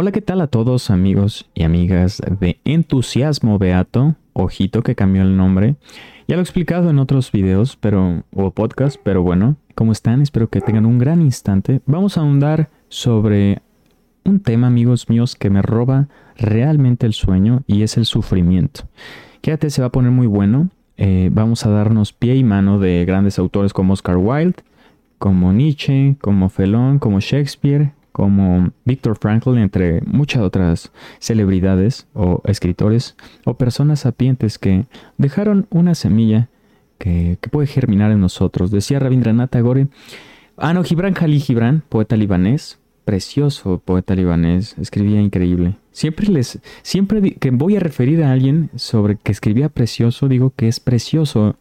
Hola, ¿qué tal a todos amigos y amigas de Entusiasmo Beato? Ojito que cambió el nombre. Ya lo he explicado en otros videos pero, o podcast, pero bueno, ¿cómo están? Espero que tengan un gran instante. Vamos a ahondar sobre un tema, amigos míos, que me roba realmente el sueño y es el sufrimiento. Quédate, se va a poner muy bueno. Eh, vamos a darnos pie y mano de grandes autores como Oscar Wilde, como Nietzsche, como Felón, como Shakespeare, como Victor Frankl, entre muchas otras celebridades o escritores o personas sapientes que dejaron una semilla que, puede germinar en nosotros. Decía Rabindranath Tagore, ah no, Gibran Khalil Gibran, poeta libanés, precioso poeta libanés, escribía increíble. Siempre les, siempre que voy a referir a alguien sobre que escribía precioso, digo que es precioso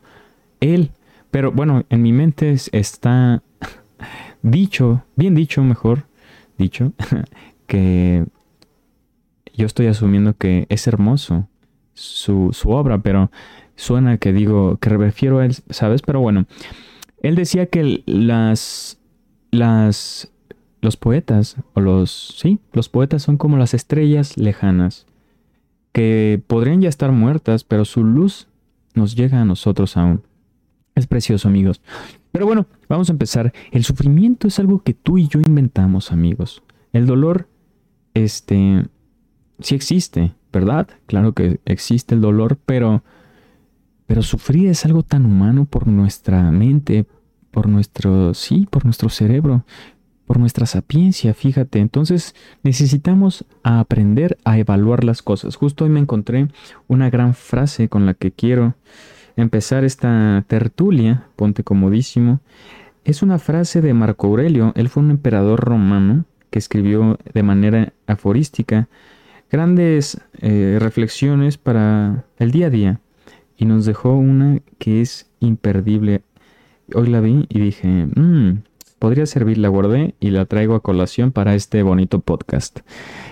él. Pero bueno, en mi mente está dicho, bien dicho mejor, dicho, que yo estoy asumiendo que es hermoso su, obra, pero suena que digo, que refiero a él, ¿sabes? Pero bueno, él decía que las, las, los poetas, o los, sí, los poetas son como las estrellas lejanas, que podrían ya estar muertas, pero su luz nos llega a nosotros aún. Es precioso, amigos. Pero bueno, vamos a empezar. El sufrimiento es algo que tú y yo inventamos, amigos. El dolor, este, sí existe, ¿verdad? Claro que existe el dolor, pero, pero sufrir es algo tan humano por nuestra mente, por nuestro, sí, por nuestro cerebro, por nuestra sapiencia, fíjate. Entonces necesitamos aprender a evaluar las cosas. Justo hoy me encontré una gran frase con la que quiero empezar esta tertulia, ponte comodísimo, es una frase de Marco Aurelio. Él fue un emperador romano que escribió de manera aforística grandes eh, reflexiones para el día a día y nos dejó una que es imperdible. Hoy la vi y dije, mmm, podría servir, la guardé y la traigo a colación para este bonito podcast.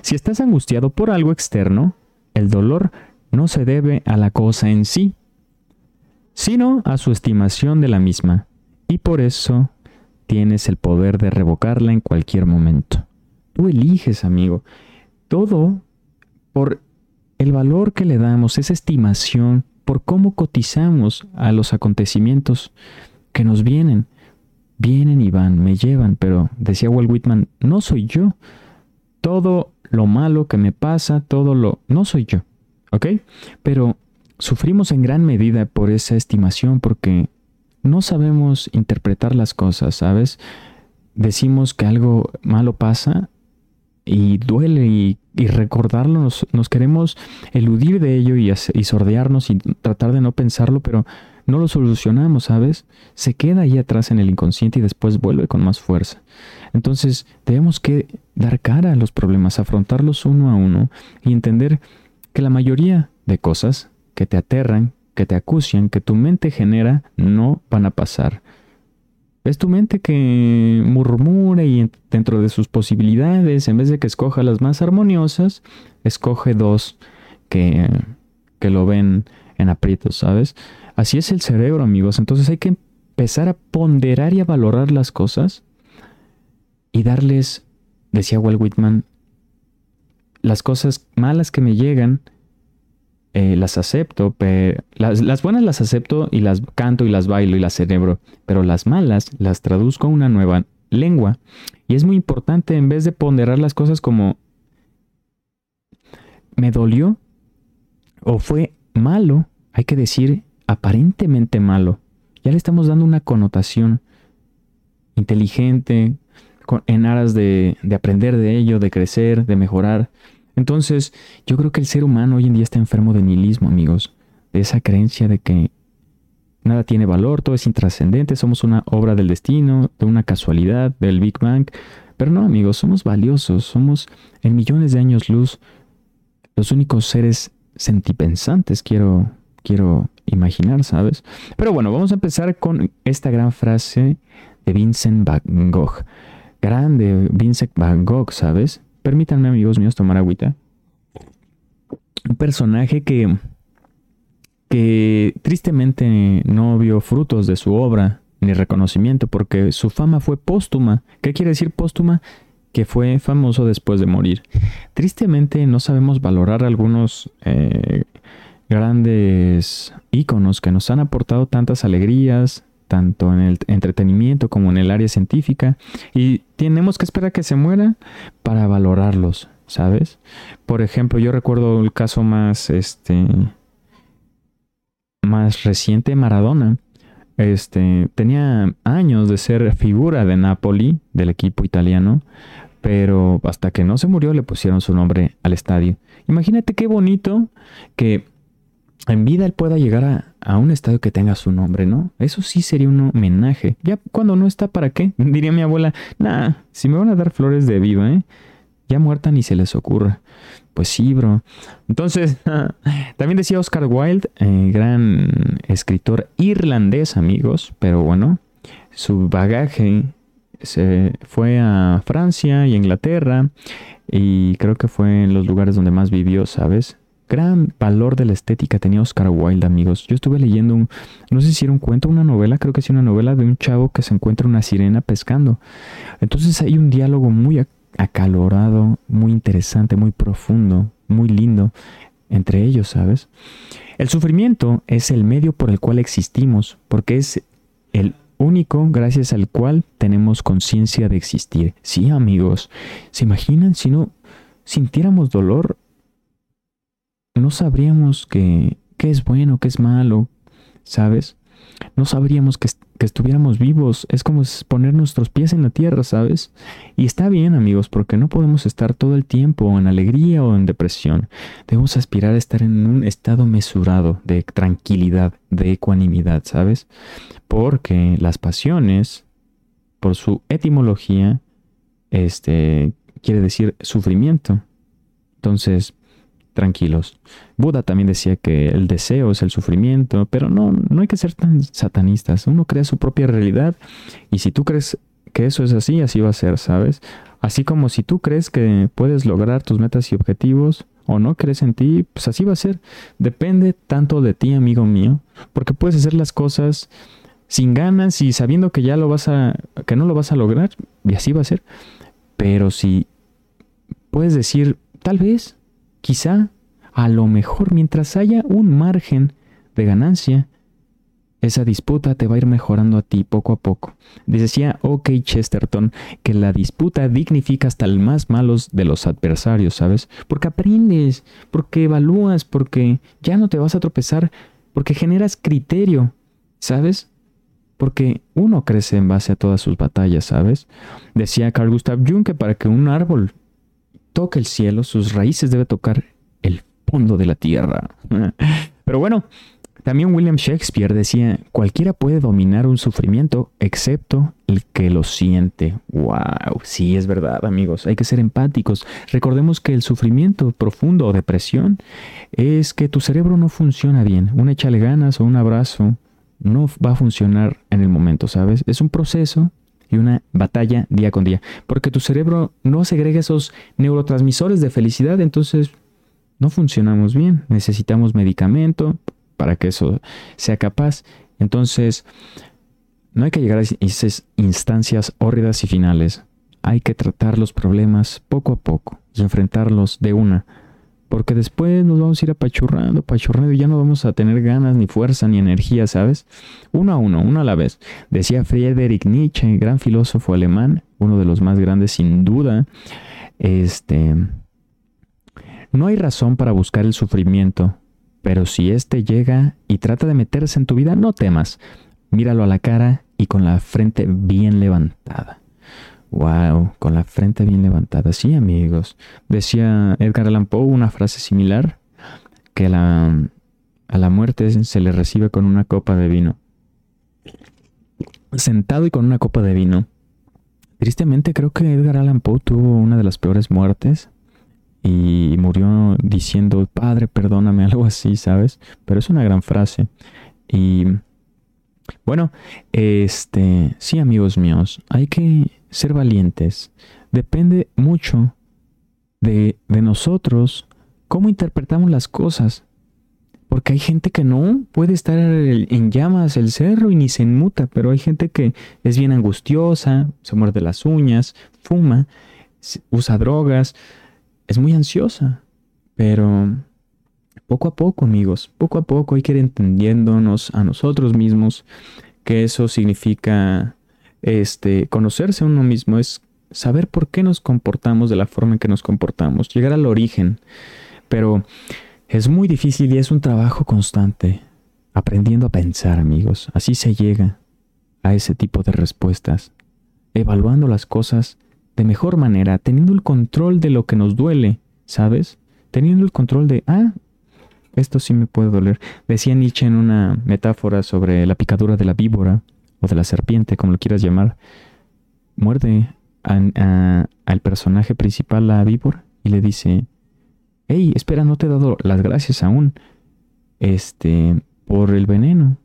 Si estás angustiado por algo externo, el dolor no se debe a la cosa en sí, sino a su estimación de la misma, y por eso tienes el poder de revocarla en cualquier momento. Tú eliges, amigo. Todo por el valor que le damos, esa estimación, por cómo cotizamos a los acontecimientos que nos vienen. Vienen y van, me llevan, pero decía Walt Whitman, no soy yo. Todo lo malo que me pasa, todo lo... no soy yo. ¿Ok? Pero Sufrimos en gran medida por esa estimación porque no sabemos interpretar las cosas, ¿sabes? Decimos que algo malo pasa y duele y, recordarlo, nos, queremos eludir de ello y, y sordearnos y tratar de no pensarlo, pero no lo solucionamos, ¿sabes? Se queda ahí atrás en el inconsciente y después vuelve con más fuerza. Entonces tenemos que dar cara a los problemas, afrontarlos uno a uno y entender que la mayoría de cosas que te aterran, que te acucian, que tu mente genera, no van a pasar. Es tu mente que murmura y dentro de sus posibilidades, en vez de que escoja las más armoniosas, escoge dos que, que lo ven en aprietos, ¿sabes? Así es el cerebro, amigos. Entonces hay que empezar a ponderar y a valorar las cosas y darles, decía Walt Whitman, las cosas malas que me llegan, eh, las acepto, pero las, buenas las acepto y las canto y las bailo y las cerebro, pero las malas las traduzco a una nueva lengua. Y es muy importante en vez de ponderar las cosas como me dolió o fue malo, hay que decir aparentemente malo. Ya le estamos dando una connotación inteligente, en aras de aprender de ello, de crecer, de mejorar. Entonces, yo creo que el ser humano hoy en día está enfermo de nihilismo, amigos, de esa creencia de que nada tiene valor, todo es intrascendente, somos una obra del destino, de una casualidad, del Big Bang. Pero no, amigos, somos valiosos, somos en millones de años luz los únicos seres sentipensantes, quiero, quiero imaginar, ¿sabes? Pero bueno, vamos a empezar con esta gran frase de Vincent Van Gogh. Grande Vincent Van Gogh, ¿sabes? Permítanme, amigos míos, tomar agüita. Un personaje que, que tristemente no vio frutos de su obra ni reconocimiento porque su fama fue póstuma. ¿Qué quiere decir póstuma? que fue famoso después de morir. Tristemente no sabemos valorar algunos eh, grandes íconos que nos han aportado tantas alegrías, tanto en el entretenimiento como en el área científica, y tenemos que esperar que se muera para valorarlos, ¿sabes? Por ejemplo, yo recuerdo el caso más, este, más reciente, Maradona. Este, tenía años de ser figura de Napoli, del equipo italiano, pero hasta que no se murió le pusieron su nombre al estadio. Imagínate qué bonito que en vida él pueda llegar a, un estadio que tenga su nombre, ¿no? Eso sí sería un homenaje. Ya cuando no está, ¿para qué? Diría mi abuela, nah, si me van a dar flores de viva, ¿eh? Ya muerta ni se les ocurra. Pues sí, bro. Entonces, también decía Oscar Wilde, eh, gran escritor irlandés, amigos, pero bueno, su bagaje se fue a Francia y Inglaterra y creo que fue en los lugares donde más vivió, ¿sabes? Gran valor de la estética tenía Oscar Wilde, amigos. Yo estuve leyendo un, no sé si era un cuento, una novela, creo que sí una novela de un chavo que se encuentra una sirena pescando. Entonces hay un diálogo muy acalorado, muy interesante, muy profundo, muy lindo entre ellos, ¿sabes? El sufrimiento es el medio por el cual existimos, porque es el único gracias al cual tenemos conciencia de existir. Sí, amigos, ¿se imaginan si no sintiéramos dolor? No sabríamos qué es bueno, qué es malo, ¿sabes? No sabríamos que, que, estuviéramos vivos. Es como poner nuestros pies en la tierra, ¿sabes? Y está bien, amigos, porque no podemos estar todo el tiempo en alegría o en depresión. Debemos aspirar a estar en un estado mesurado de tranquilidad, de ecuanimidad, ¿sabes? Porque las pasiones, por su etimología, este, quiere decir sufrimiento. Entonces, tranquilos. Buda también decía que el deseo es el sufrimiento, pero no, no hay que ser tan satanistas. Uno crea su propia realidad y si tú crees que eso es así, así va a ser, ¿sabes? Así como si tú crees que puedes lograr tus metas y objetivos o no crees en ti, pues así va a ser. Depende tanto de ti, amigo mío, porque puedes hacer las cosas sin ganas y sabiendo que ya lo vas a que no lo vas a lograr y así va a ser. Pero si puedes decir, tal vez Quizá, a lo mejor, mientras haya un margen de ganancia, esa disputa te va a ir mejorando a ti poco a poco. Decía OK Chesterton que la disputa dignifica hasta el más malos de los adversarios, ¿sabes? Porque aprendes, porque evalúas, porque ya no te vas a tropezar, porque generas criterio, ¿sabes? Porque uno crece en base a todas sus batallas, ¿sabes? Decía Carl Gustav Jung que para que un árbol toca el cielo, sus raíces debe tocar el fondo de la tierra. Pero bueno, también William Shakespeare decía, cualquiera puede dominar un sufrimiento excepto el que lo siente. ¡Wow! Sí, es verdad, amigos. Hay que ser empáticos. Recordemos que el sufrimiento profundo o depresión es que tu cerebro no funciona bien. Un échale ganas o un abrazo no va a funcionar en el momento, ¿sabes? Es un proceso y una batalla día con día. Porque tu cerebro no segrega esos neurotransmisores de felicidad, entonces no funcionamos bien. Necesitamos medicamento para que eso sea capaz. Entonces, no hay que llegar a esas instancias hórridas y finales. Hay que tratar los problemas poco a poco y enfrentarlos de una porque después nos vamos a ir apachurrando, apachurrando y ya no vamos a tener ganas, ni fuerza, ni energía, ¿sabes? Uno a uno, uno a la vez. Decía Friedrich Nietzsche, gran filósofo alemán, uno de los más grandes sin duda. Este. No hay razón para buscar el sufrimiento, pero si éste llega y trata de meterse en tu vida, no temas. Míralo a la cara y con la frente bien levantada. Wow, con la frente bien levantada. Sí, amigos. Decía Edgar Allan Poe una frase similar, que a la muerte se le recibe con una copa de vino. Sentado y con una copa de vino. Tristemente creo que Edgar Allan Poe tuvo una de las peores muertes y murió diciendo, Padre, perdóname, algo así, ¿sabes? Pero es una gran frase. Y bueno, este, sí, amigos míos, hay que ser valientes. Depende mucho de, de nosotros cómo interpretamos las cosas. Porque hay gente que no puede estar en llamas el cerro y ni se inmuta, pero hay gente que es bien angustiosa, se muerde las uñas, fuma, usa drogas, es muy ansiosa. Pero poco a poco, amigos, poco a poco hay que ir entendiéndonos a nosotros mismos que eso significa este conocerse a uno mismo es saber por qué nos comportamos de la forma en que nos comportamos, llegar al origen. Pero es muy difícil y es un trabajo constante, aprendiendo a pensar, amigos. Así se llega a ese tipo de respuestas, evaluando las cosas de mejor manera, teniendo el control de lo que nos duele, ¿sabes? Teniendo el control de, ah, esto sí me puede doler. Decía Nietzsche en una metáfora sobre la picadura de la víbora o de la serpiente, como lo quieras llamar. Muerde al personaje principal, la víbora, y le dice, hey, espera, no te he dado las gracias aún, este, por el veneno.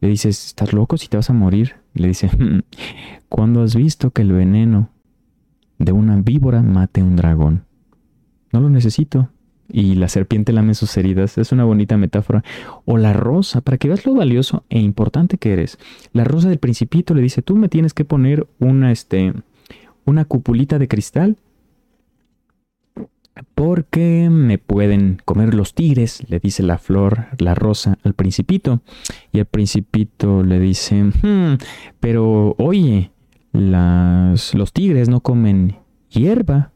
Le dices, ¿estás loco si te vas a morir? Le dice, ¿cuándo has visto que el veneno de una víbora mate a un dragón? No lo necesito. Y la serpiente lame sus heridas. Es una bonita metáfora. O la rosa, para que veas lo valioso e importante que eres. La rosa del principito le dice, tú me tienes que poner una, este, una cupulita de cristal porque me pueden comer los tigres, le dice la flor, la rosa al principito. Y el principito le dice, hmm, pero oye, las, los tigres no comen hierba.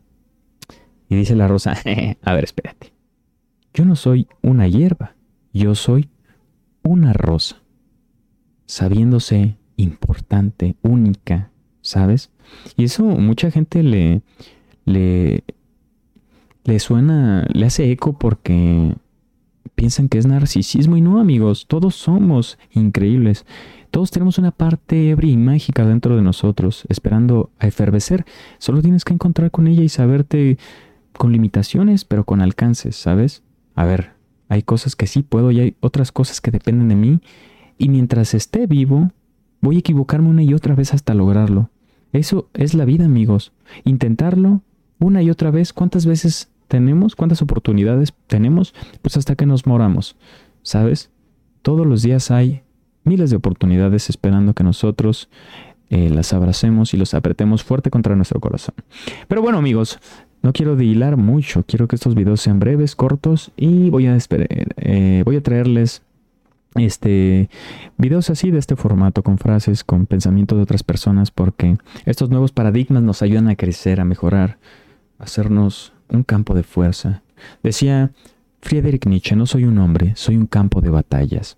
Y dice la rosa, a ver, espérate. Yo no soy una hierba, yo soy una rosa. Sabiéndose importante, única, ¿sabes? Y eso mucha gente le, le, le suena, le hace eco porque piensan que es narcisismo y no amigos, todos somos increíbles. Todos tenemos una parte ebria y mágica dentro de nosotros, esperando a efervecer. Solo tienes que encontrar con ella y saberte con limitaciones, pero con alcances, ¿sabes? A ver, hay cosas que sí puedo y hay otras cosas que dependen de mí. Y mientras esté vivo, voy a equivocarme una y otra vez hasta lograrlo. Eso es la vida, amigos. Intentarlo una y otra vez. ¿Cuántas veces tenemos? ¿Cuántas oportunidades tenemos? Pues hasta que nos moramos. ¿Sabes? Todos los días hay miles de oportunidades esperando que nosotros eh, las abracemos y los apretemos fuerte contra nuestro corazón. Pero bueno, amigos, no quiero dilar mucho. Quiero que estos videos sean breves, cortos y voy a, eh, voy a traerles este videos así de este formato con frases, con pensamientos de otras personas porque estos nuevos paradigmas nos ayudan a crecer, a mejorar, a hacernos un campo de fuerza. Decía Friedrich Nietzsche, no soy un hombre, soy un campo de batallas.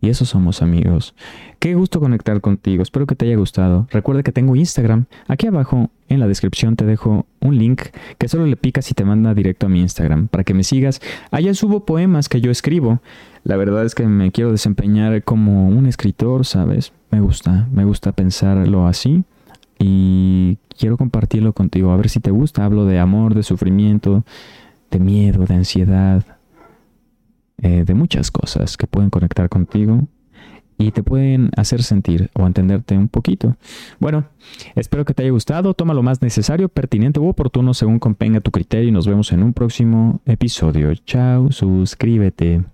Y eso somos amigos. Qué gusto conectar contigo, espero que te haya gustado. Recuerda que tengo Instagram. Aquí abajo en la descripción te dejo un link que solo le picas y te manda directo a mi Instagram para que me sigas. Allá subo poemas que yo escribo. La verdad es que me quiero desempeñar como un escritor, ¿sabes? Me gusta, me gusta pensarlo así y quiero compartirlo contigo, a ver si te gusta. Hablo de amor, de sufrimiento, de miedo, de ansiedad, eh, de muchas cosas que pueden conectar contigo y te pueden hacer sentir o entenderte un poquito. Bueno, espero que te haya gustado. Toma lo más necesario, pertinente u oportuno según convenga tu criterio y nos vemos en un próximo episodio. Chao, suscríbete.